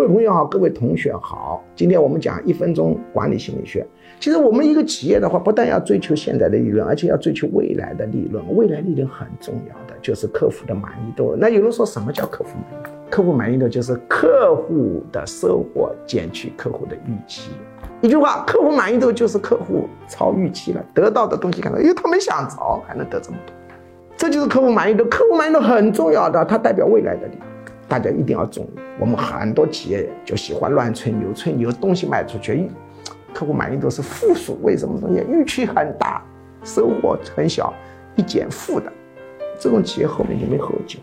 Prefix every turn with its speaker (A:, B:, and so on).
A: 各位朋友好，各位同学好，今天我们讲一分钟管理心理学。其实我们一个企业的话，不但要追求现在的利润，而且要追求未来的利润。未来利润很重要的就是客户的满意度。那有人说什么叫客户满意度？客户满意度就是客户的收获减去客户的预期。一句话，客户满意度就是客户超预期了，得到的东西看到，因为他没想着还能得这么多，这就是客户满意度。客户满意度很重要的，它代表未来的利润。大家一定要注意。我们很多企业就喜欢乱吹牛，吹牛东西卖出去，客户满意度是负数。为什么东西预期很大，收获很小，一减负的，这种企业后面就没后劲。